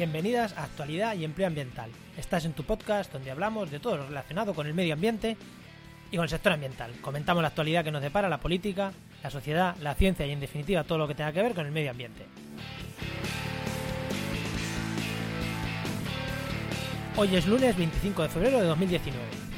Bienvenidas a Actualidad y Empleo Ambiental. Estás en tu podcast donde hablamos de todo lo relacionado con el medio ambiente y con el sector ambiental. Comentamos la actualidad que nos depara la política, la sociedad, la ciencia y en definitiva todo lo que tenga que ver con el medio ambiente. Hoy es lunes 25 de febrero de 2019.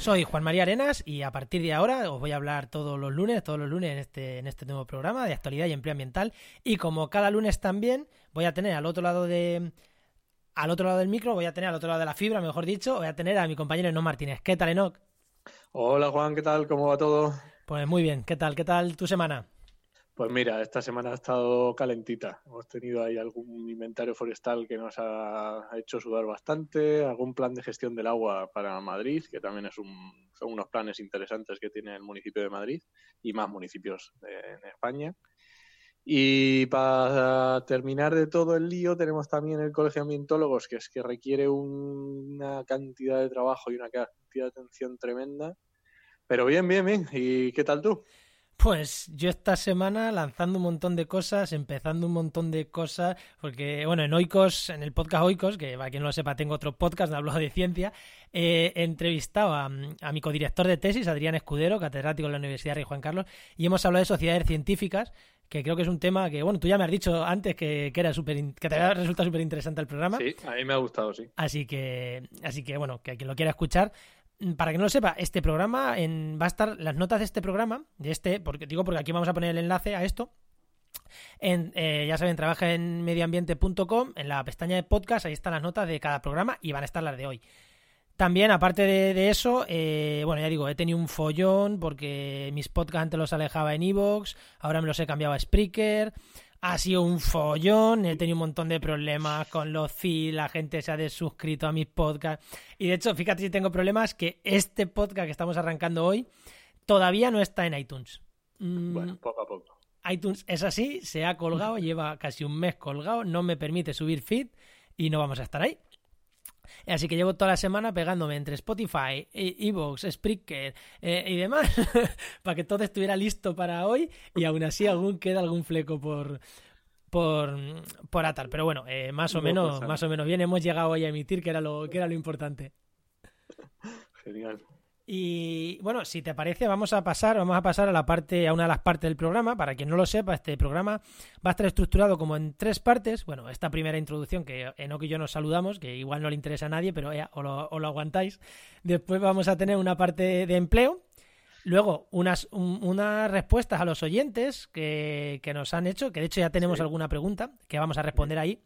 Soy Juan María Arenas y a partir de ahora os voy a hablar todos los lunes, todos los lunes en este, en este nuevo programa de actualidad y empleo ambiental. Y como cada lunes también voy a tener al otro lado de al otro lado del micro, voy a tener al otro lado de la fibra, mejor dicho, voy a tener a mi compañero Enoch Martínez. ¿Qué tal, Enoch? Hola Juan, ¿qué tal? ¿Cómo va todo? Pues muy bien, ¿qué tal? ¿Qué tal tu semana? Pues mira, esta semana ha estado calentita. Hemos tenido ahí algún inventario forestal que nos ha hecho sudar bastante, algún plan de gestión del agua para Madrid, que también es un, son unos planes interesantes que tiene el municipio de Madrid y más municipios en España. Y para terminar de todo el lío, tenemos también el Colegio de Ambientólogos, que es que requiere una cantidad de trabajo y una cantidad de atención tremenda. Pero bien, bien, bien. ¿Y qué tal tú? Pues yo esta semana lanzando un montón de cosas, empezando un montón de cosas, porque bueno, en Oikos, en el podcast Oikos, que para quien no lo sepa, tengo otro podcast de hablo de ciencia, he entrevistado a, mi codirector de tesis, Adrián Escudero, catedrático de la Universidad Rey Juan Carlos, y hemos hablado de sociedades científicas, que creo que es un tema que, bueno, tú ya me has dicho antes que, era super, que te había resultado súper interesante el programa. Sí, a mí me ha gustado, sí. Así que, así que bueno, que quien lo quiera escuchar, para que no lo sepa, este programa en, va a estar las notas de este programa, de este, porque digo porque aquí vamos a poner el enlace a esto. Eh, ya saben, trabaja en medioambiente.com, en la pestaña de podcast, ahí están las notas de cada programa y van a estar las de hoy. También, aparte de, eso, eh, bueno, ya digo, he tenido un follón porque mis podcasts antes los alejaba en Evox, ahora me los he cambiado a Spreaker ha sido un follón, he tenido un montón de problemas con los feeds, la gente se ha desuscrito a mis podcasts. Y de hecho, fíjate si tengo problemas que este podcast que estamos arrancando hoy todavía no está en iTunes. Mm, bueno, poco a poco. iTunes es así, se ha colgado, lleva casi un mes colgado, no me permite subir feed y no vamos a estar ahí. Así que llevo toda la semana pegándome entre Spotify, e, Evox, Spreaker eh, y demás para que todo estuviera listo para hoy y aún así aún queda algún fleco por por, por atar. Pero bueno, eh, más o menos, más o menos bien hemos llegado hoy a emitir, que era lo, que era lo importante. Genial. Y bueno, si te parece, vamos a pasar, vamos a pasar a la parte, a una de las partes del programa. Para quien no lo sepa, este programa va a estar estructurado como en tres partes. Bueno, esta primera introducción que Enoch y yo nos saludamos, que igual no le interesa a nadie, pero ya, o, lo, aguantáis. Después vamos a tener una parte de empleo. Luego, unas, unas respuestas a los oyentes que, nos han hecho, que de hecho ya tenemos alguna pregunta que vamos a responder ahí.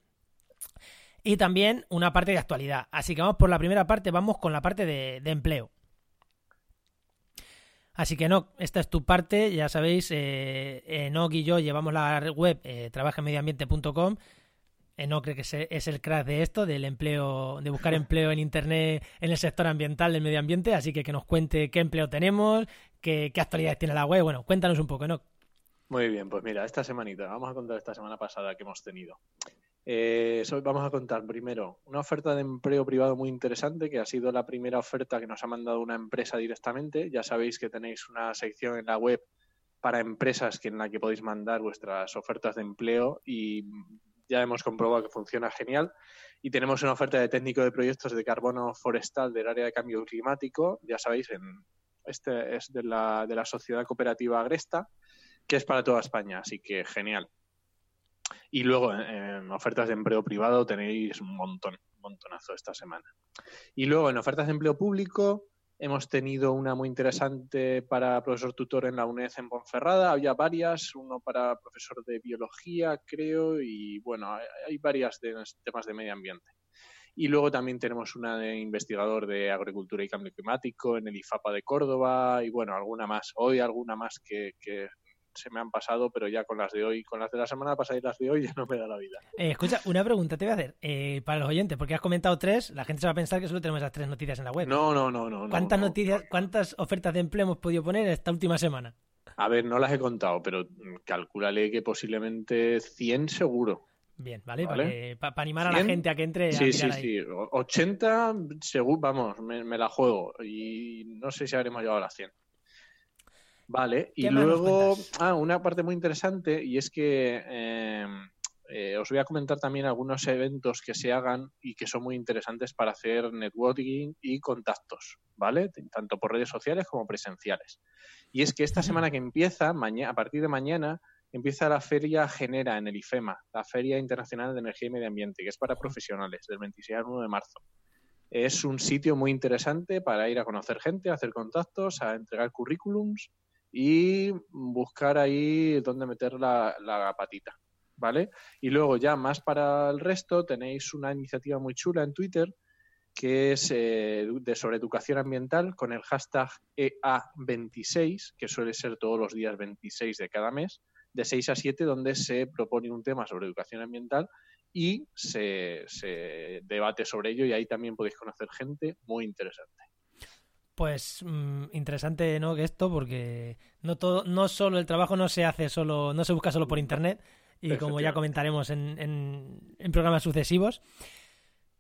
Y también una parte de actualidad. Así que vamos por la primera parte, vamos con la parte de empleo. Así que no, esta es tu parte, ya sabéis, eh, Enoch y yo llevamos la web eh, trabajamediambiente.com. Enoch cree que es el crack de esto, del empleo, de buscar empleo en internet en el sector ambiental del medio ambiente, así que que nos cuente qué empleo tenemos, qué, qué actualidades tiene la web. Bueno, cuéntanos un poco, Enoch. Muy bien, pues mira, esta semanita, vamos a contar esta semana pasada que hemos tenido. Eh, vamos a contar primero una oferta de empleo privado muy interesante, que ha sido la primera oferta que nos ha mandado una empresa directamente. Ya sabéis que tenéis una sección en la web para empresas que en la que podéis mandar vuestras ofertas de empleo y ya hemos comprobado que funciona genial. Y tenemos una oferta de técnico de proyectos de carbono forestal del área de cambio climático, ya sabéis, en, este es de la, de la sociedad cooperativa Agresta, que es para toda España, así que genial. Y luego en ofertas de empleo privado tenéis un montón, un montonazo esta semana. Y luego en ofertas de empleo público hemos tenido una muy interesante para profesor tutor en la UNED en Ponferrada. Había varias, uno para profesor de biología, creo, y bueno, hay varias de temas de medio ambiente. Y luego también tenemos una de investigador de agricultura y cambio climático en el IFAPA de Córdoba y bueno, alguna más. Hoy alguna más que, que se me han pasado, pero ya con las de hoy, con las de la semana pasada y las de hoy ya no me da la vida. Eh, escucha, una pregunta te voy a hacer eh, para los oyentes, porque has comentado tres, la gente se va a pensar que solo tenemos esas tres noticias en la web. No, no, no, no. ¿Cuántas noticias, cuántas ofertas de empleo hemos podido poner esta última semana? A ver, no las he contado, pero calculale que posiblemente 100 seguro. Bien, ¿vale? Para, animar a la gente a que entre. Sí, sí, sí. 80, seguro, vamos, me, me, la juego. Y no sé si habremos llegado a las 100. Vale, y ¿Qué más nos luego, ah, una parte muy interesante y es que eh, eh, os voy a comentar también algunos eventos que se hagan y que son muy interesantes para hacer networking y contactos, ¿vale? Tanto por redes sociales como presenciales. Y es que esta semana que empieza, maña- a partir de mañana, empieza la feria Genera en el IFEMA, la Feria Internacional de Energía y Medio Ambiente, que es para profesionales, del 26 al 1 de marzo. Es un sitio muy interesante para ir a conocer gente, a hacer contactos, a entregar currículums y buscar ahí dónde meter la, la patita, ¿vale? Y luego ya más para el resto tenéis una iniciativa muy chula en Twitter que es eh, de sobre educación ambiental con el hashtag EA26, que suele ser todos los días 26 de cada mes, de 6 a 7, donde se propone un tema sobre educación ambiental y se, se debate sobre ello y ahí también podéis conocer gente muy interesante. Pues mm, interesante, ¿no? Que esto, porque no todo, no solo el trabajo no se hace solo, no se busca solo por internet, y como ya comentaremos en, en- en programas sucesivos.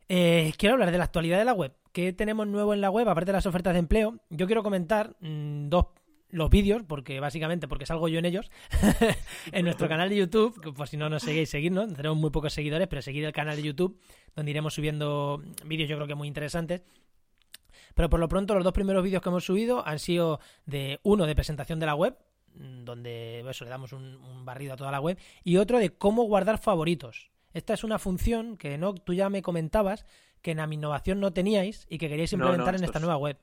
Eh, quiero hablar de la actualidad de la web. ¿Qué tenemos nuevo en la web, aparte de las ofertas de empleo? Yo quiero comentar mm, dos los vídeos, porque básicamente porque salgo yo en ellos, en nuestro canal de YouTube, que por si no nos seguís, seguidnos, tenemos muy pocos seguidores, pero seguid el canal de YouTube, donde iremos subiendo vídeos yo creo que muy interesantes. Pero por lo pronto los dos primeros vídeos que hemos subido han sido de uno de presentación de la web, mm, donde eso le damos un, un barrido a toda la web, y otro de cómo guardar favoritos. Esta es una función que no tú ya me comentabas que en Innovación no teníais y que queríais No, no, implementar en esta es- nueva web.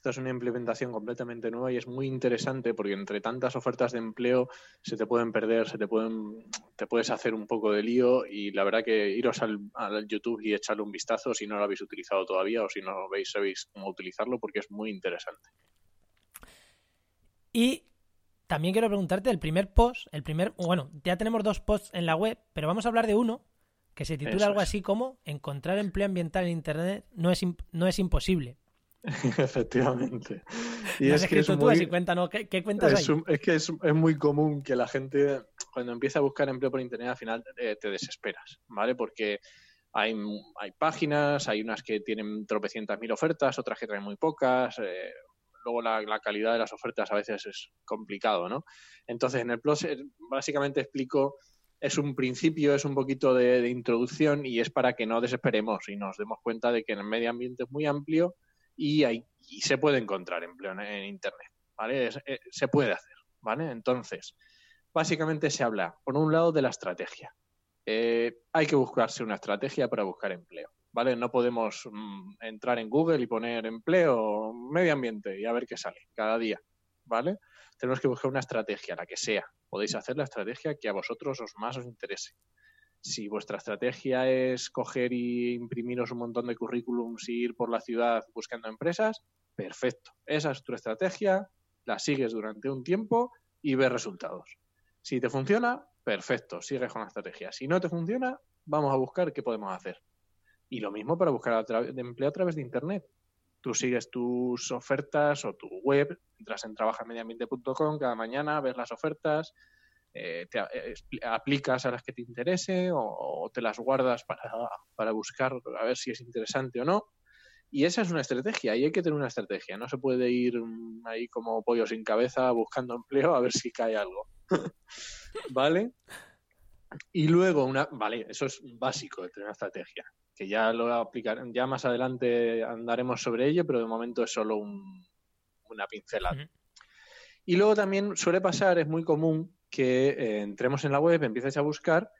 Esta es una implementación completamente nueva y es muy interesante porque entre tantas ofertas de empleo se te pueden perder, se te pueden, te puedes hacer un poco de lío y la verdad que iros al, al YouTube y echarle un vistazo si no lo habéis utilizado todavía o si no lo veis, sabéis cómo utilizarlo porque es muy interesante. Y también quiero preguntarte el primer post, el primer, bueno, ya tenemos dos posts en la web, pero vamos a hablar de uno que se titula Eso algo es. así como encontrar empleo ambiental en internet no es no es imposible. Efectivamente. Y es que es tú, muy, así cuéntanos, ¿qué, qué cuentas es, ahí? un- es que es, es muy común que la gente cuando empieza a buscar empleo por internet al final eh, te desesperas, ¿vale? Porque hay, hay páginas, hay unas que tienen tropecientas mil ofertas, otras que traen muy pocas. eh, luego la, la calidad de las ofertas a veces es complicado, ¿no? Entonces en el plus básicamente explico es un principio, es un poquito de, de introducción y es para que no desesperemos y nos demos cuenta de que el medio ambiente es muy amplio y, hay, y se puede encontrar empleo en, Internet, ¿vale? Eh, se puede hacer, ¿vale? Entonces, básicamente se habla, por un lado, de la estrategia. Eh, hay que buscarse una estrategia para buscar empleo, ¿vale? No podemos mm, entrar en Google y poner empleo, medio ambiente y a ver qué sale cada día, ¿vale? Tenemos que buscar una estrategia, la que sea. Podéis hacer la estrategia que a vosotros os más os interese. Si vuestra estrategia es coger y imprimiros un montón de currículums y ir por la ciudad buscando empresas, perfecto. Esa es tu estrategia, la sigues durante un tiempo y ves resultados. Si te funciona, perfecto, sigues con la estrategia. Si no te funciona, vamos a buscar qué podemos hacer. Y lo mismo para buscar empleo a través de Internet. Tú sigues tus ofertas o tu web, entras en trabajamediambiente.com cada mañana, ves las ofertas, eh, te eh, aplicas a las que te interese o, o te las guardas para, para buscar a ver si es interesante o no. Y esa es una estrategia, y hay que tener una estrategia. No se puede ir mm, ahí como pollo sin cabeza buscando empleo a ver si cae algo. ¿Vale? Y luego una, vale, eso es básico de tener una estrategia, que ya lo aplicarán, ya más adelante andaremos sobre ello, pero de momento es solo un- una pincelada. Y luego también suele pasar, es muy común que eh, entremos en la web, empieces a buscar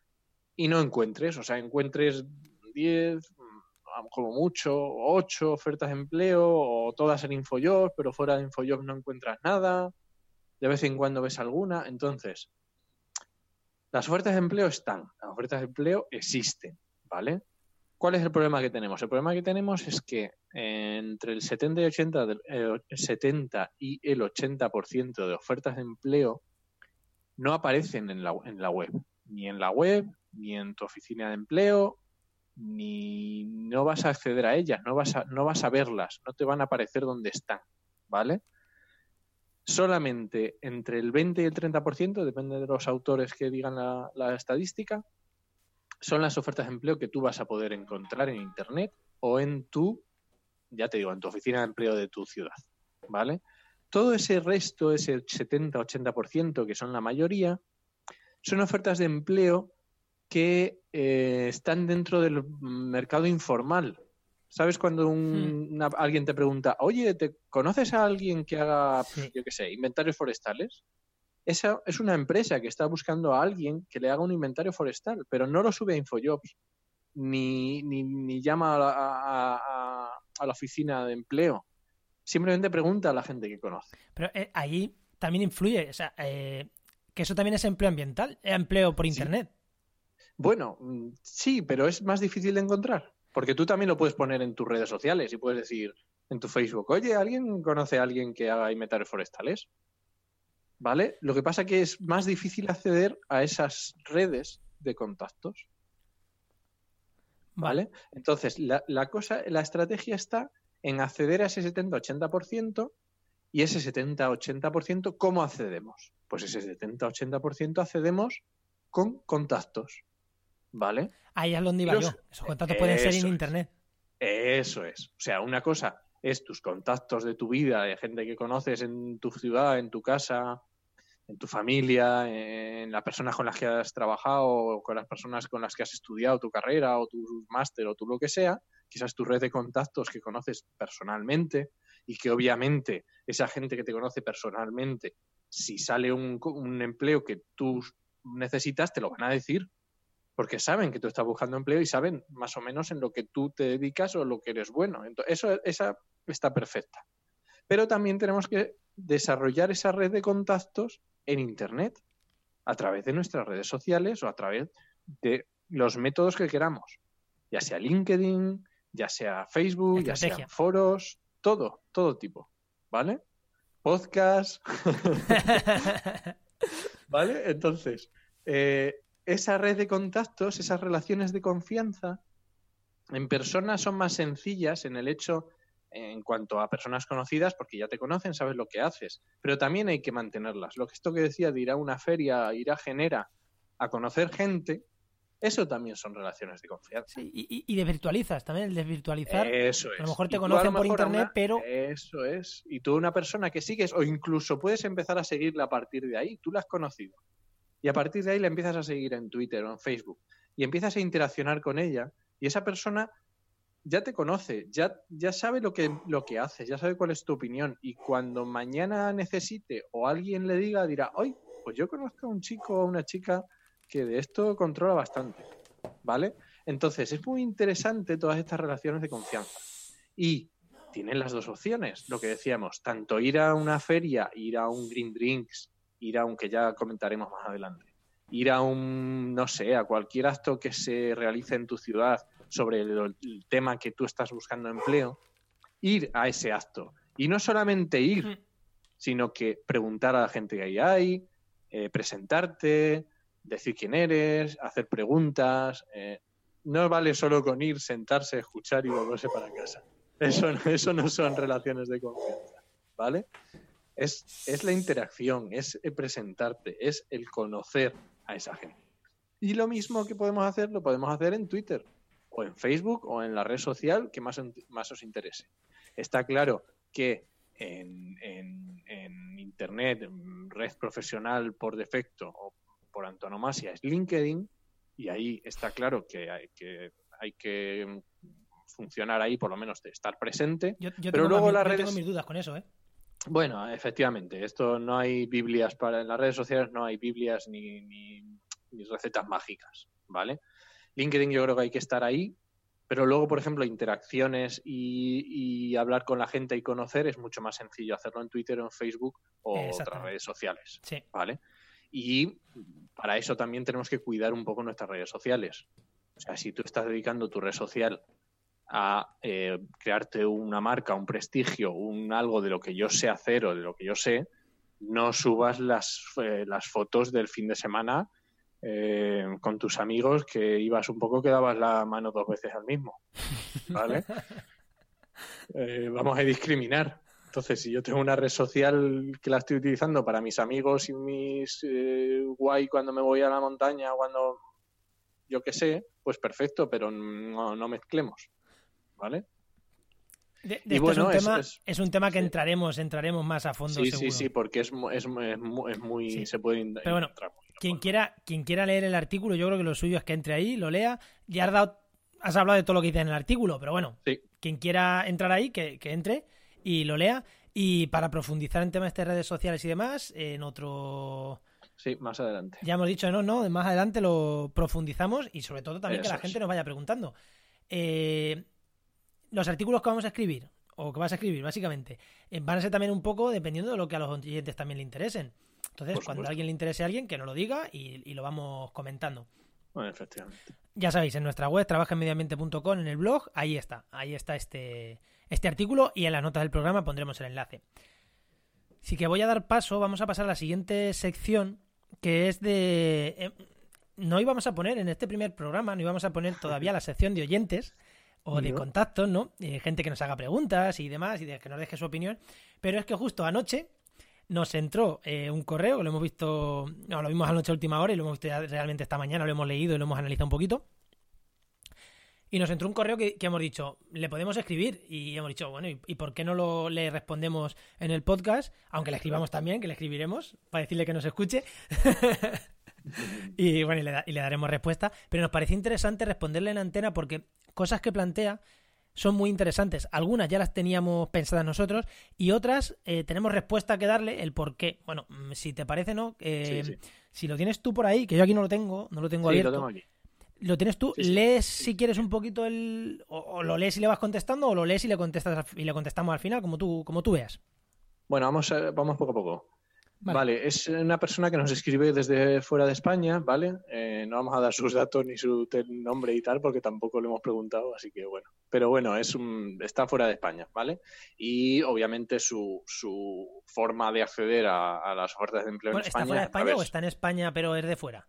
y no encuentres, o sea, encuentres 10, mm, como mucho, 8 ofertas de empleo o todas en InfoJobs, pero fuera de InfoJobs no encuentras nada, de vez en cuando ves alguna, entonces las ofertas de empleo están, las ofertas de empleo existen, ¿vale? ¿Cuál es el problema que tenemos? El problema que tenemos es que entre el 70 y, 80 del- eh, 70 y el 80% de ofertas de empleo no aparecen en la, en la web. Ni en la web, ni en tu oficina de empleo, ni no vas a acceder a ellas, no vas a, no vas a verlas, no te van a aparecer donde están, ¿vale? Solamente entre el 20 y el 30%, depende de los autores que digan la, la estadística, son las ofertas de empleo que tú vas a poder encontrar en Internet o en tu, ya te digo, en tu oficina de empleo de tu ciudad, ¿vale? Todo ese resto, ese 70-80%, que son la mayoría, son ofertas de empleo que eh, están dentro del mercado informal. ¿Sabes cuando un, Hmm. alguien te pregunta, oye, ¿te conoces a alguien que haga, yo qué sé, inventarios forestales? Esa es una empresa que está buscando a alguien que le haga un inventario forestal, pero no lo sube a Infojobs, ni, ni, ni llama a la, a- a- a la oficina de empleo. Simplemente pregunta a la gente que conoce. Pero eh, ahí también influye, o sea, eh, que eso también es empleo ambiental, eh, empleo por Sí. internet. Bueno, mm, sí, pero es más difícil de encontrar. Porque tú también lo puedes poner en tus redes sociales y puedes decir en tu Facebook, oye, ¿alguien conoce a alguien que haga inventarios forestales? ¿Vale? Lo que pasa que es más difícil acceder a esas redes de contactos. ¿Vale? Entonces, la, la cosa, la estrategia está en acceder a ese 70-80% y ese 70-80%, ¿cómo accedemos? Pues ese 70-80% accedemos con contactos. ¿Vale? Ahí es donde iba Los- yo. Esos contactos pueden ser en es. internet. Eso es. O sea, una cosa es tus contactos de tu vida, de gente que conoces en tu ciudad, en tu casa, en tu familia, en las personas con las que has trabajado, o con las personas con las que has estudiado tu carrera, o tu máster, o tu lo que sea. Quizás tu red de contactos que conoces personalmente y que obviamente esa gente que te conoce personalmente, si sale un, un empleo que tú necesitas, te lo van a decir porque saben que tú estás buscando empleo y saben más o menos en lo que tú te dedicas o lo que eres bueno. Entonces, eso esa está perfecta. Pero también tenemos que desarrollar esa red de contactos en Internet, a través de nuestras redes sociales o a través de los métodos que queramos, ya sea LinkedIn, ya sea Facebook, ya sean foros, todo, todo tipo, ¿vale? Podcast, ¿Vale? Entonces, eh, esa red de contactos, esas relaciones de confianza, en personas son más sencillas en el hecho, en cuanto a personas conocidas, porque ya te conocen, sabes lo que haces, pero también hay que mantenerlas. Lo que esto que decía de ir a una feria, ir a Genera, a conocer gente, eso también son relaciones de confianza. Sí, y, y- y desvirtualizas también, el desvirtualizar. Eso es. a lo mejor te conocen por a internet, una- pero- Eso es. Y tú una persona que sigues, o incluso puedes empezar a seguirla a partir de ahí, tú la has conocido. Y a partir de ahí la empiezas a seguir en Twitter o en Facebook. Y empiezas a interaccionar con ella. Y esa persona ya te conoce, ya, ya sabe lo que, lo que haces, ya sabe cuál es tu opinión. Y cuando mañana necesite o alguien le diga, dirá, hoy, pues yo conozco a un chico o una chica que de esto controla bastante. ¿Vale? Entonces, es muy interesante todas estas relaciones de confianza. Y tienen las dos opciones, lo que decíamos, tanto ir a una feria, ir a un Green Drinks, ir a un que ya comentaremos más adelante, ir a un, no sé, a cualquier acto que se realice en tu ciudad sobre el, el tema que tú estás buscando empleo, ir a ese acto. Y no solamente ir, Mm. sino que preguntar a la gente que ahí hay, eh, presentarte, decir quién eres, hacer preguntas. eh, no vale solo con ir, sentarse, escuchar y volverse para casa. Eso, eso no son relaciones de confianza, ¿vale? Es, es la interacción, es presentarte, es el conocer a esa gente. Y lo mismo que podemos hacer, lo podemos hacer en Twitter, o en Facebook, o en la red social que más, más os interese. Está claro que en, en- en Internet, red profesional por defecto o por antonomasia es LinkedIn, y ahí está claro que hay que, hay que funcionar ahí, por lo menos de estar presente. Yo, yo Pero tengo, luego más- las yo redes- tengo mis dudas con eso, ¿eh? Bueno, efectivamente, esto no hay Biblias para en las redes sociales, no hay Biblias ni, ni- ni recetas mágicas, ¿vale? LinkedIn yo creo que hay que estar ahí, pero luego, por ejemplo, interacciones y, y hablar con la gente y conocer es mucho más sencillo hacerlo en Twitter o en Facebook o otras redes sociales, Sí. ¿vale? Y para eso también tenemos que cuidar un poco nuestras redes sociales. O sea, si tú estás dedicando tu red social a eh, crearte una marca, un prestigio, un algo de lo que yo sé hacer o de lo que yo sé, no subas las, eh, las fotos del fin de semana eh, con tus amigos que ibas un poco que dabas la mano dos veces al mismo. ¿Vale? Eh, vamos a discriminar. Entonces, si yo tengo una red social que la estoy utilizando para mis amigos y mis eh, guay cuando me voy a la montaña, cuando yo qué sé, pues perfecto, pero no, no mezclemos. ¿Vale? De- de Y esto es, bueno, un tema, es- es un tema que entraremos, entraremos más a fondo Sí, seguro. sí, sí, porque es, es, mu- es mu- es muy. Sí. Se puede Pero bueno, Quien quiera, quien quiera leer el artículo, yo creo que lo suyo es que entre ahí, lo lea. Ya has dado, has hablado de todo lo que dice en el artículo, pero bueno, Sí. quien quiera entrar ahí, que, que entre y lo lea. Y para profundizar en temas de redes sociales y demás, en otro. Sí, más adelante. Ya hemos dicho, no, no, más adelante lo profundizamos y sobre todo también que la gente nos vaya preguntando. Eh, los artículos que vamos a escribir, o que vas a escribir, básicamente, eh, van a ser también un poco dependiendo de lo que a los oyentes también le interesen. Entonces, Por cuando a alguien le interese a alguien, que nos lo diga y, y lo vamos comentando. Bueno, efectivamente. Ya sabéis, en nuestra web, trabajaenmedioambiente.com, en el blog, ahí está, ahí está este, este artículo y en las notas del programa pondremos el enlace. Así que voy a dar paso, vamos a pasar a la siguiente sección, que es de... eh, no íbamos a poner en este primer programa, no íbamos a poner todavía la sección de oyentes o de contactos, ¿no? Eh, gente que nos haga preguntas y demás y de que nos deje su opinión. Pero es que justo anoche nos entró eh, un correo, que lo hemos visto, no, lo vimos anoche a última hora y lo hemos visto ya realmente esta mañana, lo hemos leído y lo hemos analizado un poquito. Y nos entró un correo que, que hemos dicho, le podemos escribir. Y hemos dicho, bueno, ¿y, y por qué no lo, le respondemos en el podcast? Aunque le escribamos también, que le escribiremos, para decirle que nos escuche. y bueno, y le, da- y le daremos respuesta. Pero nos pareció interesante responderle en antena porque cosas que plantea son muy interesantes. Algunas ya las teníamos pensadas nosotros y otras eh, tenemos respuesta que darle el por qué. Bueno, mm, si te parece, ¿no? Eh, Sí, sí. Si lo tienes tú por ahí, que yo aquí no lo tengo, no lo tengo Sí, abierto. lo tengo aquí. Lo tienes tú, Sí, sí. lees si quieres un poquito el. O, o lo lees y le vas contestando, o lo lees y le contestas y le contestamos al final, como tú, como tú veas. Bueno, vamos, a- vamos poco a poco. Vale. Vale. es una persona que nos escribe desde fuera de España, ¿vale? Eh, no vamos a dar sus datos ni su nombre y tal, porque tampoco lo hemos preguntado, así que bueno. Pero bueno, es un, está fuera de España, ¿vale? Y obviamente su, su forma de acceder a, a las ofertas de empleo Bueno, en ¿Está España. fuera de España o está en España, pero es de fuera?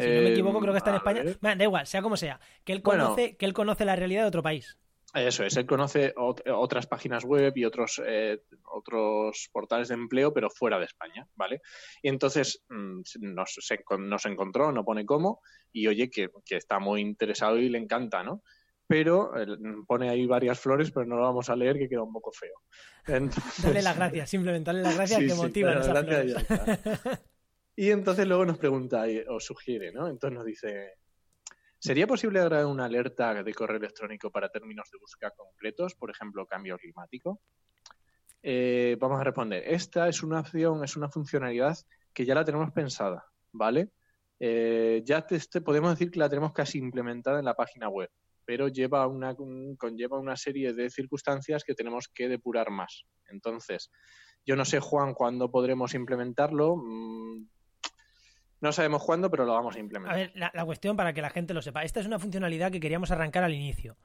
Si no Eh, me equivoco, creo que está en España. Bueno, da igual, sea como sea. Que él Bueno. conoce, que él conoce la realidad de otro país. Eso es, él conoce ot- otras páginas web y otros, eh, otros portales de empleo, pero fuera de España, ¿vale? Y entonces mm, nos, se nos encontró, no pone cómo, y oye que, que está muy interesado y le encanta, ¿no? Pero eh, pone ahí varias flores, pero no lo vamos a leer, que queda un poco feo. Entonces- Dale las gracias, simplemente dale las gracias Sí, que sí, motivan dale esas flores. Y entonces luego nos pregunta o sugiere, ¿no? Entonces nos dice, ¿sería posible agregar una alerta de correo electrónico para términos de búsqueda concretos, por ejemplo, cambio climático? Eh, vamos a responder, esta es una opción, es una funcionalidad que ya la tenemos pensada, ¿vale? Eh, ya podemos decir que la tenemos casi implementada en la página web, pero conlleva una serie de circunstancias que tenemos que depurar más. Entonces, yo no sé, Juan, cuándo podremos implementarlo. Mm, No sabemos cuándo, pero lo vamos a A implementar. ver, la, la cuestión para que la gente lo sepa. Esta es una funcionalidad que queríamos arrancar al inicio.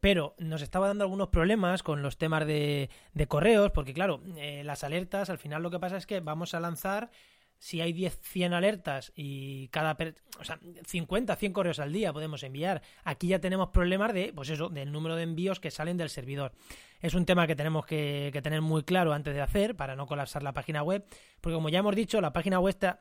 Pero nos estaba dando algunos problemas con los temas de, de correos, porque claro, eh, las alertas, al final lo que pasa es que vamos a lanzar, si hay 10, 100 alertas y cada, per- o sea, 50, 100 correos al día podemos enviar. Aquí ya tenemos problemas de, pues eso, del número de envíos que salen del servidor. Es un tema que tenemos que, que tener muy claro antes de hacer para no colapsar la página web, porque como ya hemos dicho, la página web está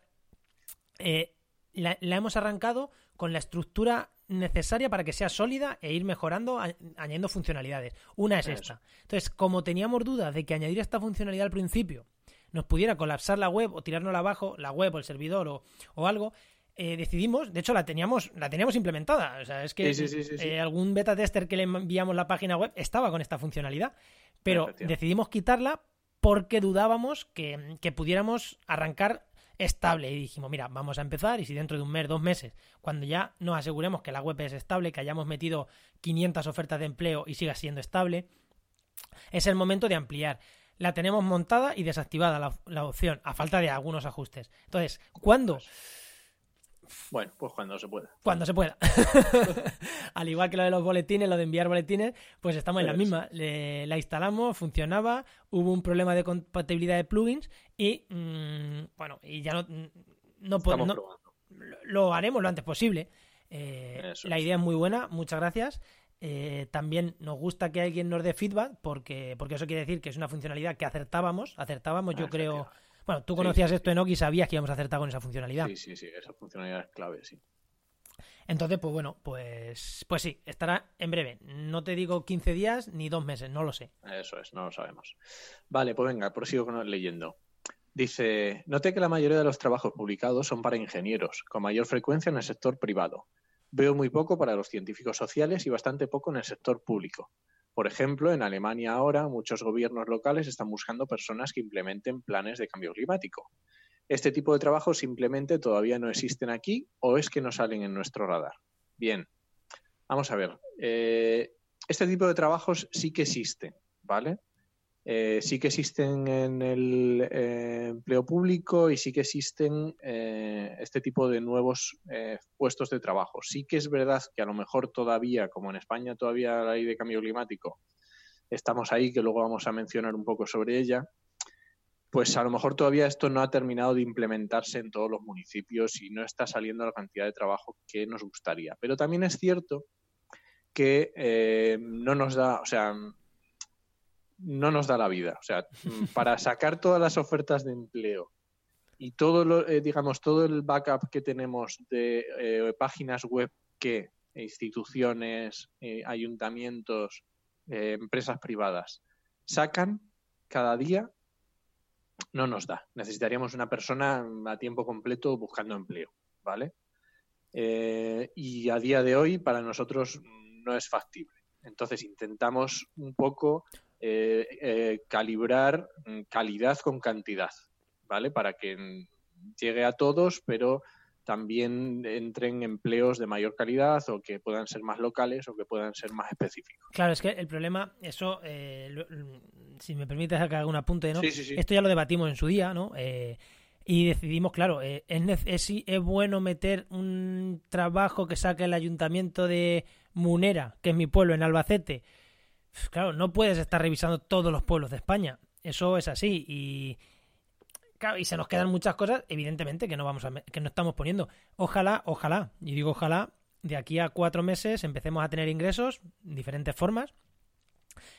eh, la, la hemos arrancado con la estructura necesaria para que sea sólida e ir mejorando, a- añadiendo funcionalidades. Una es Eso. esta. Entonces, como teníamos dudas de que añadir esta funcionalidad al principio nos pudiera colapsar la web o tirárnosla abajo, la web o el servidor o, o algo, eh, decidimos, de hecho la teníamos, la teníamos implementada. O sea, es que Sí, sí, sí, sí, sí. eh, algún beta tester que le enviamos la página web estaba con esta funcionalidad, pero decidimos quitarla porque dudábamos que, que pudiéramos arrancar estable y dijimos, mira, vamos a empezar y si dentro de un mes, dos meses, cuando ya nos aseguremos que la web es estable, que hayamos metido 500 ofertas de empleo y siga siendo estable, es el momento de ampliar. La tenemos montada y desactivada la, opción, a falta de algunos ajustes. Entonces, ¿cuándo? Bueno, pues cuando se pueda. Cuando se pueda. Al igual que lo de los boletines, lo de enviar boletines, pues estamos en la misma. Le- la instalamos, funcionaba, hubo un problema de compatibilidad de plugins y, mm, bueno, y ya no, Estamos no- lo haremos lo antes posible. Eh, la idea es muy buena, muchas gracias. Eh, también nos gusta que alguien nos dé feedback porque, porque eso quiere decir que es una funcionalidad que acertábamos, acertábamos, yo creo... Bueno, tú conocías sí, esto en Oki y sabías que íbamos a acertar con esa funcionalidad. Sí, sí, sí, esa funcionalidad es clave, sí. Entonces, pues bueno, pues, pues sí, estará en breve. No te digo 15 días ni dos meses, no lo sé. Eso es, no lo sabemos. Vale, pues venga, prosigo leyendo. Dice, note que la mayoría de los trabajos publicados son para ingenieros, con mayor frecuencia en el sector privado. Veo muy poco para los científicos sociales y bastante poco en el sector público. Por ejemplo, en Alemania ahora muchos gobiernos locales están buscando personas que implementen planes de cambio climático. Este tipo de trabajos simplemente todavía no existen aquí o es que no salen en nuestro radar. Bien, vamos a ver. Eh, este tipo de trabajos sí que existen, ¿vale? Eh, sí que existen en el eh, empleo público y sí que existen este tipo de nuevos puestos de trabajo. Sí que es verdad que a lo mejor todavía, como en España todavía la ley de cambio climático, estamos ahí, que luego vamos a mencionar un poco sobre ella, pues a lo mejor todavía esto no ha terminado de implementarse en todos los municipios y no está saliendo la cantidad de trabajo que nos gustaría. Pero también es cierto que eh, no nos da, o sea, no nos da la vida. O sea, para sacar todas las ofertas de empleo y todo lo, eh, digamos, todo el backup que tenemos de eh, páginas web que instituciones, ayuntamientos, empresas privadas sacan cada día no nos da. Necesitaríamos una persona a tiempo completo buscando empleo, ¿vale? Eh, y a día de hoy para nosotros no es factible. Entonces intentamos un poco eh, eh, calibrar calidad con cantidad, ¿vale? Para que llegue a todos, pero también entren empleos de mayor calidad o que puedan ser más locales o que puedan ser más específicos. Claro, es que el problema, eso, eh, si me permites haga un apunte, ¿no? Esto ya lo debatimos en su día, ¿no? Eh, y decidimos, claro, eh, es, es, es, bueno meter un trabajo que saque el ayuntamiento de Munera, que es mi pueblo, en Albacete. Claro, no puedes estar revisando todos los pueblos de España. Eso es así. Y, y se nos quedan muchas cosas, evidentemente, que no vamos a que no estamos poniendo. Ojalá, ojalá, y digo ojalá, de aquí a cuatro meses empecemos a tener ingresos, diferentes formas,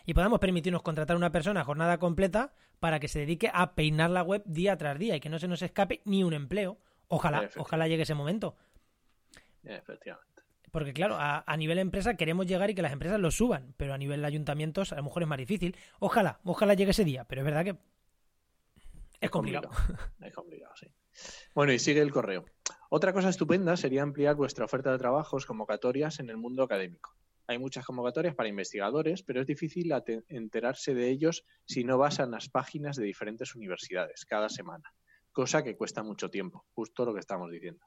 y podamos permitirnos contratar a una persona a jornada completa para que se dedique a peinar la web día tras día y que no se nos escape ni un empleo. Ojalá, ojalá llegue ese momento. Efectivamente. Porque claro, a, a, nivel empresa queremos llegar y que las empresas lo suban, pero a nivel de ayuntamientos a lo mejor es más difícil. Ojalá, ojalá llegue ese día, pero es verdad que es complicado. Es complicado, sí. Bueno, y sigue el correo. Otra cosa estupenda sería ampliar vuestra oferta de trabajos, convocatorias en el mundo académico. Hay muchas convocatorias para investigadores, pero es difícil enterarse de ellos si no vas a las páginas de diferentes universidades cada semana, cosa que cuesta mucho tiempo, justo lo que estamos diciendo.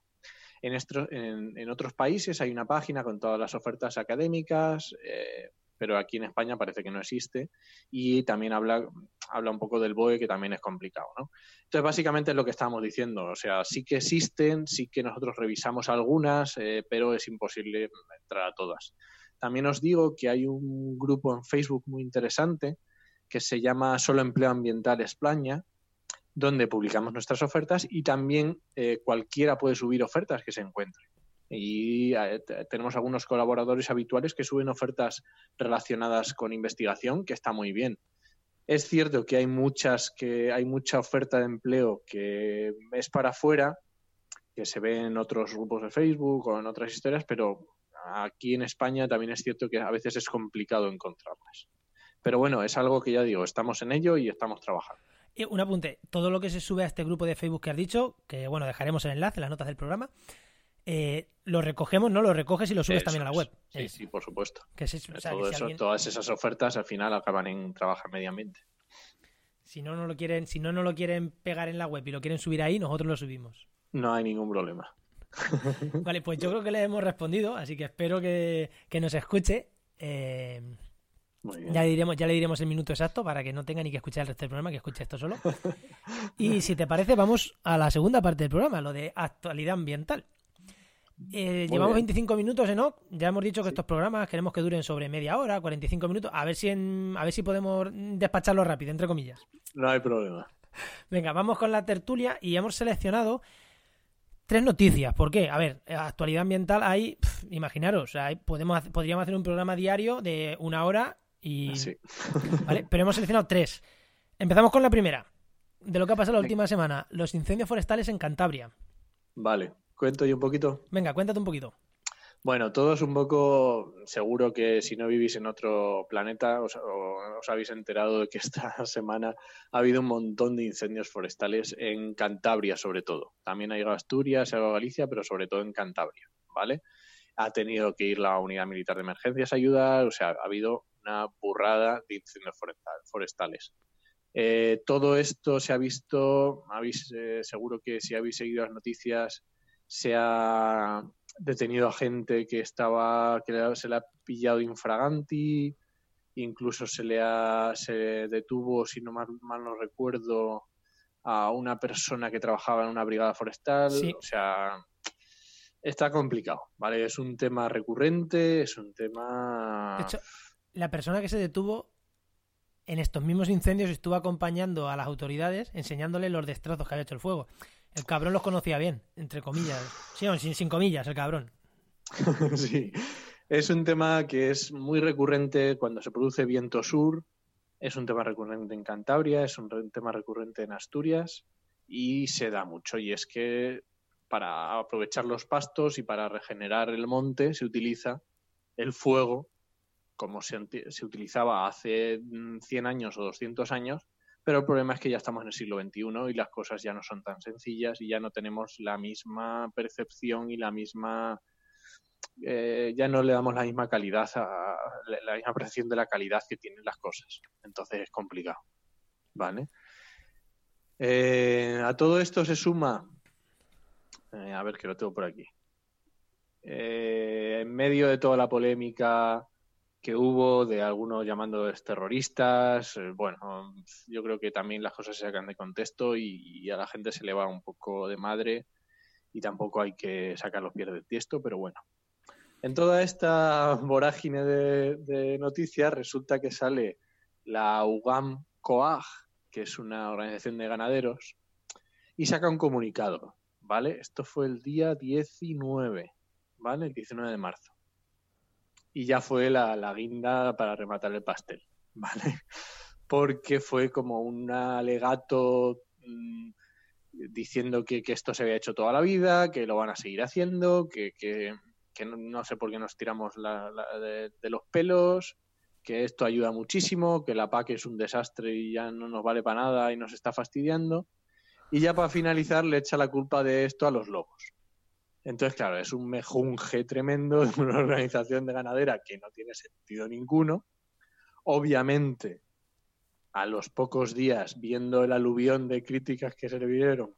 En, en, otros países hay una página con todas las ofertas académicas, eh, pero aquí en España parece que no existe y también habla, habla un poco del BOE que también es complicado, ¿no? Entonces, básicamente es lo que estábamos diciendo, o sea, sí que existen, sí que nosotros revisamos algunas, eh, pero es imposible entrar a todas. También os digo que hay un grupo en Facebook muy interesante que se llama Solo Empleo Ambiental España, donde publicamos nuestras ofertas y también eh, cualquiera puede subir ofertas que se encuentre y eh, tenemos algunos colaboradores habituales que suben ofertas relacionadas con investigación, que está muy bien. Es cierto que hay muchas que hay mucha oferta de empleo que es para afuera, que se ve en otros grupos de Facebook o en otras historias, pero aquí en España también es cierto que a veces es complicado encontrarlas. Pero bueno, es algo que ya digo, estamos en ello y estamos trabajando. Un apunte, todo lo que se sube a este grupo de Facebook que has dicho, que bueno, dejaremos el enlace en las notas del programa, eh, lo recogemos, ¿no? Lo recoges y lo subes también a la web. Sí, sí, por supuesto. Todas esas ofertas al final acaban en trabajar mediamente. Si no, no lo quieren, si no, no lo quieren pegar en la web y lo quieren subir ahí, nosotros lo subimos. No hay ningún problema. vale, pues yo creo que le hemos respondido, así que espero que, nos escuche. Eh, ya, le diremos, ya le diremos el minuto exacto para que no tenga ni que escuchar el resto del programa, que escuche esto solo. Y si te parece, vamos a la segunda parte del programa, lo de actualidad ambiental. Eh, llevamos 25 minutos, ¿no? Ya hemos dicho que estos programas queremos que duren sobre media hora, 45 minutos. A ver si a ver si podemos despacharlo rápido, entre comillas. No hay problema. Venga, vamos con la tertulia y hemos seleccionado tres noticias. ¿Por qué? A ver, actualidad ambiental hay, imaginaros, podemos, podríamos hacer un programa diario de una hora y... ¿vale? Pero hemos seleccionado tres. Empezamos con la primera. De lo que ha pasado la última semana, los incendios forestales en Cantabria. Vale. ¿Cuento yo un poquito? Venga, cuéntate un poquito. Bueno, todos un poco, seguro que si no vivís en otro planeta os, os, habéis enterado de que esta semana ha habido un montón de incendios forestales en Cantabria sobre todo. También ha llegado a Asturias, ha llegado a Galicia, pero sobre todo en Cantabria, ¿vale? Ha tenido que ir la unidad militar de emergencias a ayudar, o sea, ha habido una burrada de incendios forestales. Eh, todo esto se ha visto, habéis, eh, seguro que si habéis seguido las noticias, se ha detenido a gente que estaba que se le ha pillado infraganti, incluso se le ha se detuvo, si no mal, no recuerdo, a una persona que trabajaba en una brigada forestal, o sea, está complicado, ¿vale? Es un tema recurrente, es un tema De hecho, la persona que se detuvo en estos mismos incendios estuvo acompañando a las autoridades enseñándole los destrozos que había hecho el fuego. El cabrón los conocía bien, entre comillas. Sí, sin comillas, el cabrón. sí, es un tema que es muy recurrente cuando se produce viento sur, es un tema recurrente en Cantabria, es un tema recurrente en Asturias y se da mucho. Y es que para aprovechar los pastos y para regenerar el monte se utiliza el fuego como se, se utilizaba hace 100 años o 200 años pero el problema es que ya estamos en el siglo XXI y las cosas ya no son tan sencillas y ya no tenemos la misma percepción y la misma... Eh, ya no le damos la misma calidad, a, la misma percepción de la calidad que tienen las cosas. Entonces es complicado. ¿Vale? Eh, a todo esto se suma... Eh, a ver que lo tengo por aquí. en medio de toda la polémica que hubo de algunos llamándolos terroristas. Eh, bueno, yo creo que también las cosas se sacan de contexto y, a la gente se le va un poco de madre y tampoco hay que sacar los pies del tiesto, pero bueno. En toda esta vorágine de, noticias resulta que sale la UGAM COAG, que es una organización de ganaderos, y saca un comunicado, ¿vale? Esto fue el día 19, ¿vale? El 19 de marzo y ya fue la, guinda para rematar el pastel, ¿vale? Porque fue como un alegato mm, diciendo que, esto se había hecho toda la vida, que lo van a seguir haciendo, que, no, sé por qué nos tiramos de, los pelos, que esto ayuda muchísimo, que la PAC es un desastre y ya no nos vale para nada y nos está fastidiando. Y ya para finalizar le echa la culpa de esto a los lobos. Entonces, claro, es un mejunje tremendo de una organización de ganadera que no tiene sentido ninguno. Obviamente, a los pocos días, viendo el aluvión de críticas que se le vieron,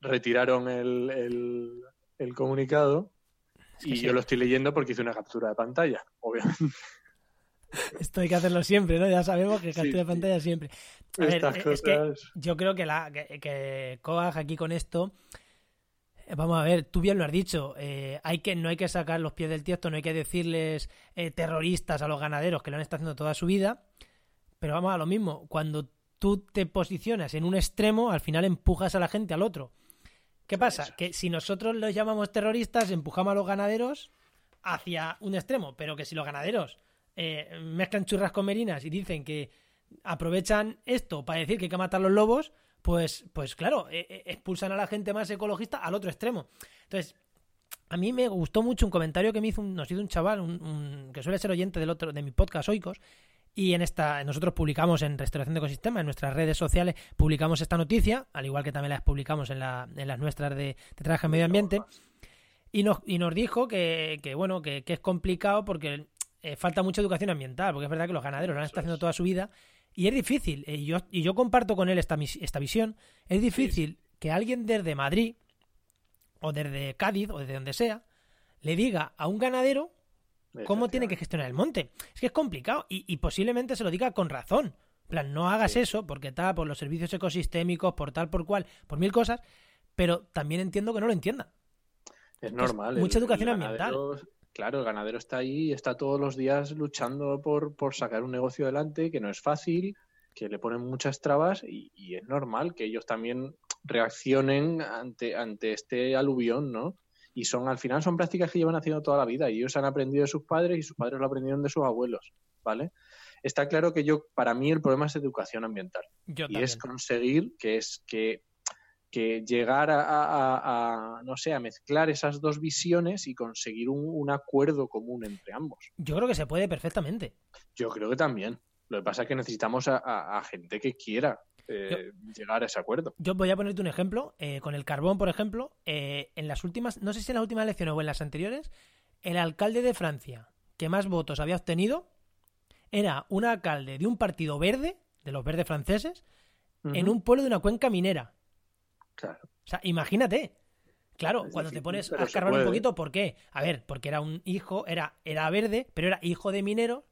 retiraron el, comunicado. y yo lo estoy leyendo porque hice una captura de pantalla, obviamente. Esto hay que hacerlo siempre, ¿no? Ya sabemos que captura de pantalla siempre. A ver, es que yo creo que, la, que, que aquí con esto eh, vamos a ver, tú bien lo has dicho, eh, hay que, no hay que sacar los pies del tiesto, no hay que decirles eh, terroristas a los ganaderos que lo han estado haciendo toda su vida, pero vamos a lo mismo, cuando tú te posicionas en un extremo, al final empujas a la gente al otro. ¿Qué pasa? Que si nosotros los llamamos terroristas, empujamos a los ganaderos hacia un extremo, pero que si los ganaderos mezclan churras con merinas y dicen que aprovechan esto para decir que hay que matar los lobos, pues, pues claro, e, e, expulsan a la gente más ecologista al otro extremo. Entonces, a mí me gustó mucho un comentario que me hizo un, nos hizo un chaval, un, que suele ser oyente del otro, de mi podcast Oikos, y en esta, nosotros publicamos en Restauración de Ecosistema, en nuestras redes sociales, publicamos esta noticia, al igual que también las publicamos en, la, en las nuestras de, de Trabajo en Medio Ambiente, y nos, y nos dijo que, que bueno, que, que, es complicado porque eh, falta mucha educación ambiental, porque es verdad que los ganaderos lo han estado haciendo toda su vida y es difícil, y yo, y yo comparto con él esta, esta visión, es difícil que alguien desde Madrid, o desde Cádiz, o desde donde sea, le diga a un ganadero cómo tiene que gestionar el monte. Es que es complicado y, posiblemente se lo diga con razón. En plan, no hagas eso porque está por los servicios ecosistémicos, por tal, por cual, por mil cosas, pero también entiendo que no lo entienda. Es normal. mucha educación ambiental. Claro, el ganadero está ahí, está todos los días luchando por, por sacar un negocio adelante, que no es fácil, que le ponen muchas trabas y, es normal que ellos también reaccionen ante, ante este aluvión, ¿no? Y son, al final, son prácticas que llevan haciendo toda la vida y ellos han aprendido de sus padres y sus padres lo aprendieron de sus abuelos, ¿vale? Está claro que yo, para mí, el problema es educación ambiental. y es conseguir que es que que llegar a, no sé, a mezclar esas dos visiones y conseguir un, acuerdo común entre ambos. Yo creo que se puede perfectamente. Yo creo que también. Lo que pasa es que necesitamos a, gente que quiera eh, llegar a ese acuerdo. Yo voy a ponerte un ejemplo. Eh, con el carbón, por ejemplo, eh, en las últimas, no sé si en las últimas elecciones o en las anteriores, el alcalde de Francia que más votos había obtenido era un alcalde de un partido verde, de los verdes franceses, en un pueblo de una cuenca minera. Claro. O sea, imagínate. Claro, cuando te pones a escarbar un poquito, ¿por qué? A ver, porque era un hijo, era, era verde, pero era hijo de minero,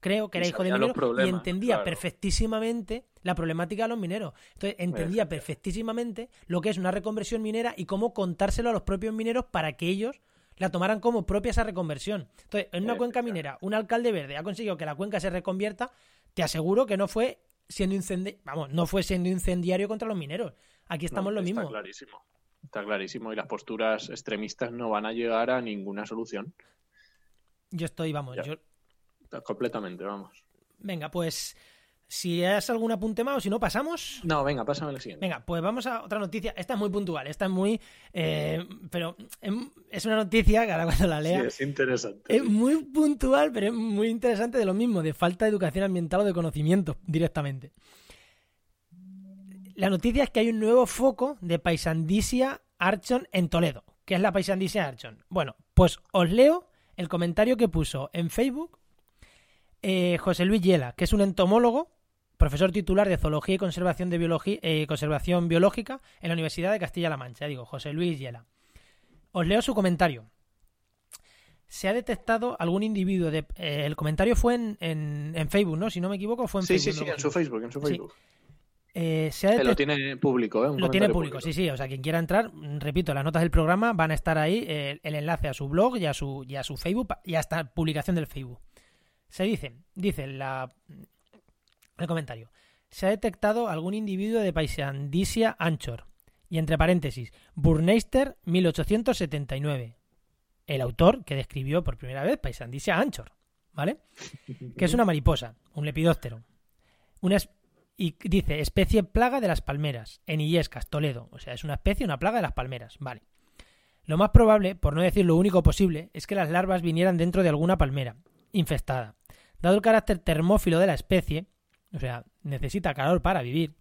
creo que era hijo de minero, y entendía perfectísimamente la problemática de los mineros. Entonces, entendía perfectísimamente lo que es una reconversión minera y cómo contárselo a los propios mineros para que ellos la tomaran como propia esa reconversión. Entonces, en una cuenca minera, un alcalde verde ha conseguido que la cuenca se reconvierta, te aseguro que no fue siendo incendiario, vamos, no fue siendo incendiario contra los mineros. Aquí estamos lo mismo. Está clarísimo. Está clarísimo. Y las posturas extremistas no van a llegar a ninguna solución. Yo estoy, vamos, yo. Completamente, vamos. Venga, pues si has algún apunte más o si no, pasamos. No, venga, pásame la siguiente. Venga, pues vamos a otra noticia. Esta es muy puntual, esta es muy. Eh, pero em, es una noticia que ahora cuando la lea. Sí, es interesante. Es muy puntual, pero es muy interesante de lo mismo, de falta de educación ambiental o de conocimiento directamente. La noticia es que hay un nuevo foco de Paisandisia archon en Toledo. ¿Qué es la Paisandisia archon? Bueno, pues os leo el comentario que puso en Facebook eh, José Luis Yela, que es un entomólogo profesor titular de Zoología y Conservación, de Biología, eh, Conservación Biológica en la Universidad de Castilla-La Mancha. Digo, José Luis Yela. Os leo su comentario. Se ha detectado algún individuo de... Eh, el comentario fue en, en, Facebook, ¿no? Si no me equivoco, fue en sí, Facebook. Sí, sí, en su Facebook, en su Facebook. Eh, lo tiene público, ¿eh? lo tiene público, sí, sí. O sea, quien quiera entrar, repito, las notas del programa van a estar ahí, el, enlace a su blog y a su, y a su Facebook y hasta publicación del Facebook. Se dice, dice la, el comentario. Se ha detectado algún individuo de Paisandisia anchor. Y entre paréntesis, Burneister 1879. El autor que describió por primera vez Paisandisia anchor. ¿Vale? Que es una mariposa, un lepidóptero. Una y dice especie plaga de las palmeras, en Illescas, Toledo. O sea, es una especie, una plaga de las palmeras. Vale. Lo más probable, por no decir lo único posible, es que las larvas vinieran dentro de alguna palmera infestada. Dado el carácter termófilo de la especie, o sea, necesita calor para vivir,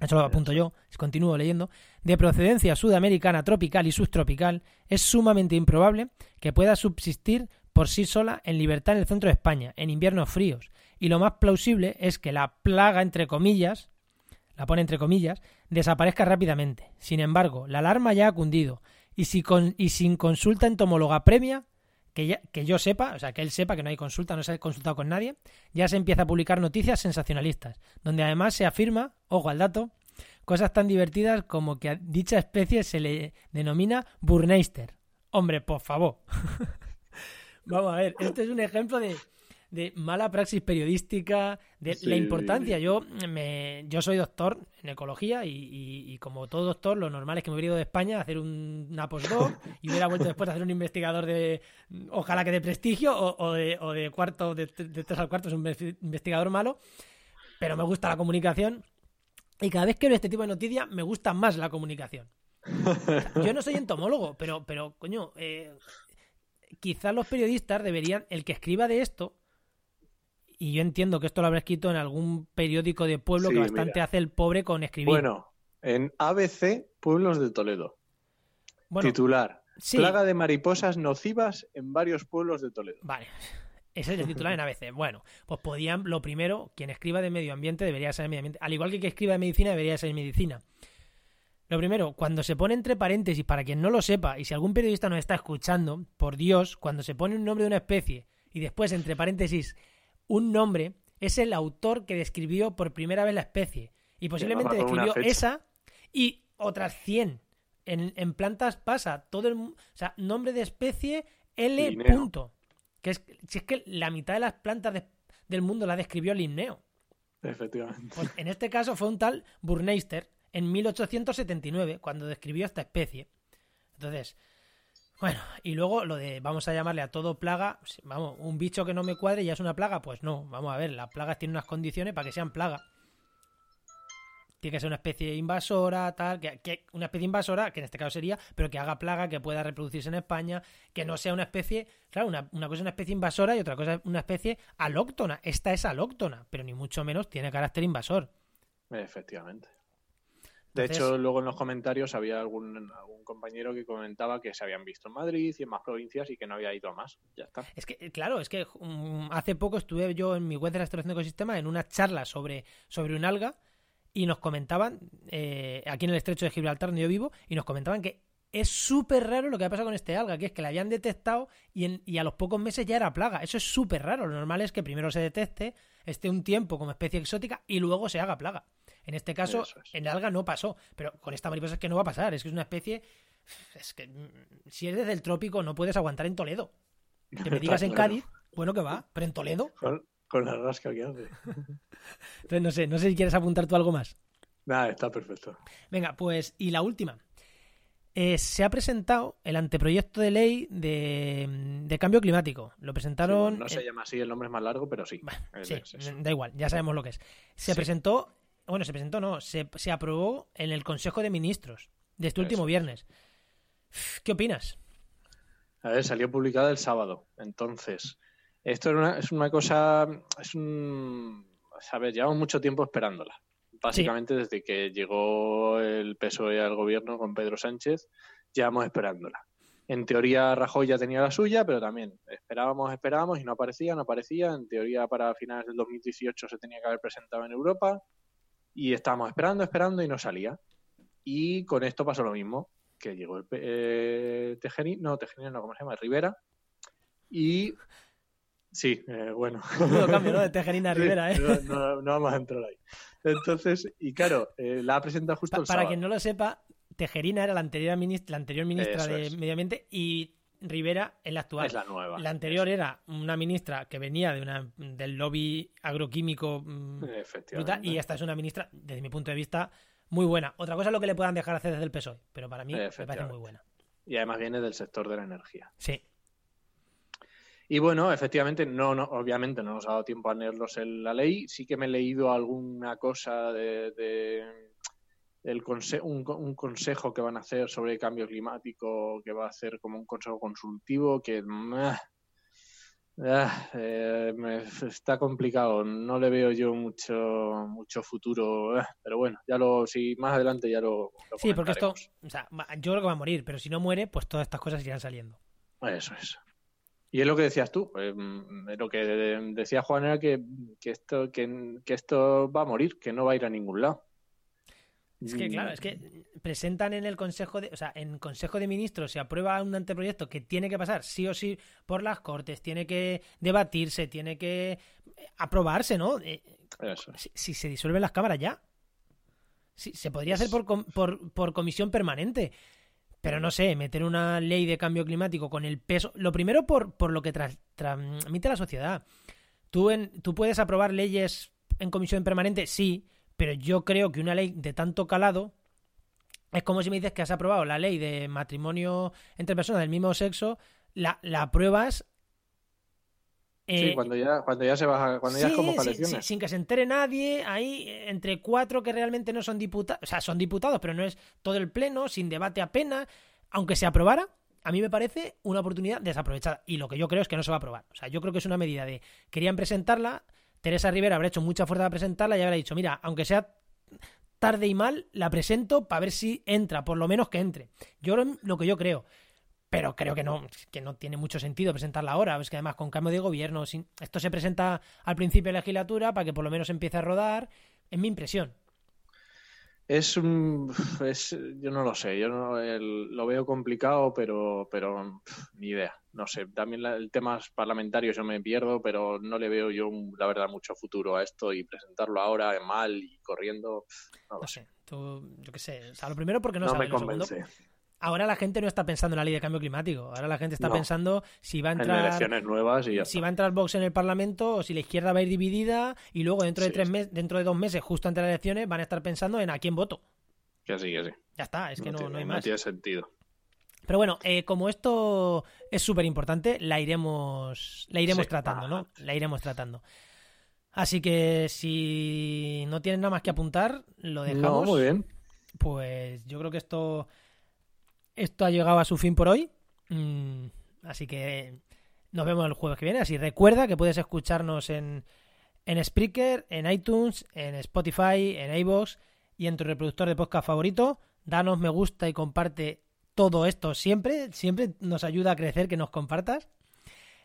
eso lo apunto yo, continúo leyendo, de procedencia sudamericana tropical y subtropical, es sumamente improbable que pueda subsistir por sí sola en libertad en el centro de España, en inviernos fríos, y lo más plausible es que la plaga, entre comillas, la pone entre comillas, desaparezca rápidamente. Sin embargo, la alarma ya ha cundido, y, si y sin consulta entomóloga previa, que, que yo sepa, o sea, que él sepa que no hay consulta, no se ha consultado con nadie, ya se empieza a publicar noticias sensacionalistas, donde además se afirma, ojo al dato, cosas tan divertidas como que a dicha especie se le denomina Burneister. Hombre, por favor. Vamos a ver, este es un ejemplo de, de mala praxis periodística, de la importancia. Yo me, yo soy doctor en ecología y, como todo doctor, lo normal es que me hubiera ido de España a hacer un, una postdoc y hubiera vuelto después a hacer un investigador de, ojalá que de prestigio o, de, o de cuarto, de, de tres al cuarto, es un investigador malo. Pero me gusta la comunicación y cada vez que veo este tipo de noticias me gusta más la comunicación. yo no soy entomólogo, pero, pero coño, eh, quizás los periodistas deberían, el que escriba de esto, y yo entiendo que esto lo habrá escrito en algún periódico de pueblo que bastante hace el pobre con escribir. Bueno, en ABC, Pueblos de Toledo. titular. Plaga de mariposas nocivas en varios pueblos de Toledo. Vale. Ese es el titular en ABC. Bueno, pues podían, lo primero, quien escriba de medio ambiente debería ser medio ambiente. Al igual que quien escriba de medicina debería ser medicina. Lo primero, cuando se pone entre paréntesis, para quien no lo sepa, y si algún periodista nos está escuchando, por Dios, cuando se pone un nombre de una especie y después entre paréntesis un nombre es el autor que describió por primera vez la especie. Y posiblemente describió esa y otras 100. En, plantas pasa todo el... O sea, nombre de especie L. Punto. Que es, si es que la mitad de las plantas del mundo la describió Linneo. Efectivamente. Pues en este caso fue un tal Burneister en 1879 cuando describió esta especie. Entonces, bueno, y luego lo de vamos a llamarle a todo plaga, vamos, un bicho que no me cuadre ya es una plaga, pues no, vamos a ver, las plagas tienen unas condiciones para que sean plaga. tiene que ser una especie invasora, tal, que, una especie invasora, que en este caso sería, pero que haga plaga, que pueda reproducirse en España, que no sea una especie, claro, una, una cosa es una especie invasora y otra cosa es una especie alóctona. Esta es alóctona, pero ni mucho menos tiene carácter invasor. Efectivamente. De Entonces- hecho, luego en los comentarios había algún, algún compañero que comentaba que se habían visto en Madrid y en más provincias y que no había ido a más. Ya está. Es que, claro, es que mm, hace poco estuve yo en mi web de restauración de ecosistema en una charla sobre, sobre un alga y nos comentaban, eh, aquí en el estrecho de Gibraltar, donde yo vivo, y nos comentaban que es súper raro lo que ha pasado con este alga, que es que la habían detectado y, en- y a los pocos meses ya era plaga. Eso es súper raro. Lo normal es que primero se detecte, esté un tiempo como especie exótica y luego se haga plaga. En este caso, es. en alga no pasó, pero con esta mariposa es que no va a pasar. Es que es una especie. Es que mm, si eres del trópico no puedes aguantar en Toledo. Que me digas en. Cádiz, bueno que va, pero en Toledo. Con, con la rasca que hace. Entonces no sé, no sé si quieres apuntar tú algo más. Nada, está perfecto. Venga, pues, y la última. Eh, se ha presentado el anteproyecto de ley de, de cambio climático. Lo Sí, presentaron. bueno, no se llama así, el nombre es más largo, pero sí. Bah, es- sí, es eso. da igual, ya sabemos lo que es. Se Sí. presentó, bueno, se presentó, no, se, se aprobó en el Consejo de Ministros de este último Eso viernes. ¿Qué opinas? A ver, salió publicada el sábado. Entonces, esto es una, es una cosa, es un, ¿sabes? Llevamos mucho tiempo esperándola. Básicamente desde que llegó el PSOE al gobierno con Pedro Sánchez, llevamos esperándola. En teoría Rajoy ya tenía la suya, pero también esperábamos, esperábamos y no aparecía, no aparecía. En teoría para finales del 2018 se tenía que haber presentado en Europa y estábamos esperando, esperando y no salía. Y con esto pasó lo mismo, que llegó el eh, no, Tejerín no, ¿cómo se llama? Rivera. Y sí, eh, bueno. Menudo cambio, ¿no? De Tejerina a Rivera, ¿eh? no, no- no vamos a entrar ahí. Entonces, y claro, eh, la ha presentado justo Pa- el para sábado. quien no lo sepa, Tejerina era la anterior ministra, la anterior ministra Eso de es. Medio Ambiente y Rivera es la actual. Es la nueva. La anterior era una ministra que venía de una, del lobby agroquímico mm, brutal y esta es una ministra, desde mi punto de vista, muy buena. Otra cosa es lo que le puedan dejar hacer desde el PSOE, pero para mí me parece muy buena. Y además viene del sector de la energía. Sí, Y bueno, efectivamente, no, no, obviamente no nos ha dado tiempo a leerlos en la ley. Sí que me he leído alguna cosa de, de- del conse- un, un consejo que van a hacer sobre el cambio climático, que va a hacer como un consejo consultivo, que meh, ah, eh, me- está complicado. No le veo yo mucho, mucho futuro. eh, pero bueno, ya lo, si más adelante ya lo. lo sí, porque esto, o sea, yo creo que va a morir, pero si no muere, pues todas estas cosas irán saliendo. Eso es. Y es lo que decías tú. eh, lo que decía Juan era que, que esto, que, que esto va a morir, que no va a ir a ningún lado. Es que, claro, es que presentan en el Consejo de, o sea, en Consejo de Ministros se aprueba un anteproyecto que tiene que pasar sí o sí por las Cortes, tiene que debatirse, tiene que eh, aprobarse, ¿no? Eh, Eso si, si se disuelven las cámaras ya. Sí, se podría hacer por, com- por, por comisión permanente. Pero no sé, meter una ley de cambio climático con el peso. Lo primero por, por lo que tras- transmite la sociedad. ¿Tú, en, ¿Tú puedes aprobar leyes en comisión permanente? Sí, pero yo creo que una ley de tanto calado es como si me dices que has aprobado la ley de matrimonio entre personas del mismo sexo, la, la apruebas. Sí, eh, cuando ya, cuando ya se baja, cuando ya es Sí, como sí, sí, sin que se entere nadie, ahí entre cuatro que realmente no son diputados, o sea, son diputados, pero no es todo el pleno, sin debate apenas, aunque se aprobara, a mí me parece una oportunidad desaprovechada. Y lo que yo creo es que no se va a aprobar. O sea, yo creo que es una medida de, querían presentarla, Teresa Rivera habrá hecho mucha fuerza para presentarla y habrá dicho, mira, aunque sea tarde y mal, la presento para ver si entra, por lo menos que entre. Yo lo- que yo creo. Pero creo que no, que no tiene mucho sentido presentarla ahora. Es que además con cambio de gobierno, esto se presenta al principio de la legislatura para que por lo menos empiece a rodar. Es mi impresión. Es, un- es, yo no lo sé, yo no, el- lo veo complicado, pero, pero ni idea. No sé, también la- el tema parlamentarios yo me pierdo, pero no le veo yo, la verdad, mucho futuro a esto y presentarlo ahora mal y corriendo, no lo No sé. sé, tú, yo qué sé. O sea, lo primero porque no, No sabe. me Lo segundo, convence. Ahora la gente no está pensando en la ley de cambio climático. Ahora la gente está No. pensando si va a En entrar elecciones nuevas y ya si está. va a entrar Vox en el Parlamento o si la izquierda va a ir dividida y luego dentro de Sí, tres meses, dentro de dos meses, justo antes de las elecciones, van a estar pensando en a quién voto. Que sí, que sí. Ya está, es que no, tiene, no hay no más. tiene sentido. Pero bueno, eh, como esto es súper importante, la iremos, la iremos Sí, tratando, ¿no? La iremos tratando. Así que si no tienes nada más que apuntar, lo dejamos. No, muy bien. Pues yo creo que esto, esto ha llegado a su fin por hoy. Mm, así que nos vemos el jueves que viene. Así recuerda que puedes escucharnos en, en Spreaker, en iTunes, en Spotify, en iVoox y en tu reproductor de podcast favorito. Danos me gusta y comparte todo esto siempre. Siempre nos ayuda a crecer que nos compartas.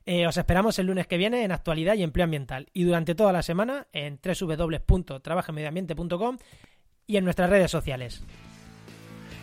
Eh, os esperamos el lunes que viene en Actualidad y Empleo Ambiental y durante toda la semana en www.trabajemedioambiente.com y en nuestras redes sociales.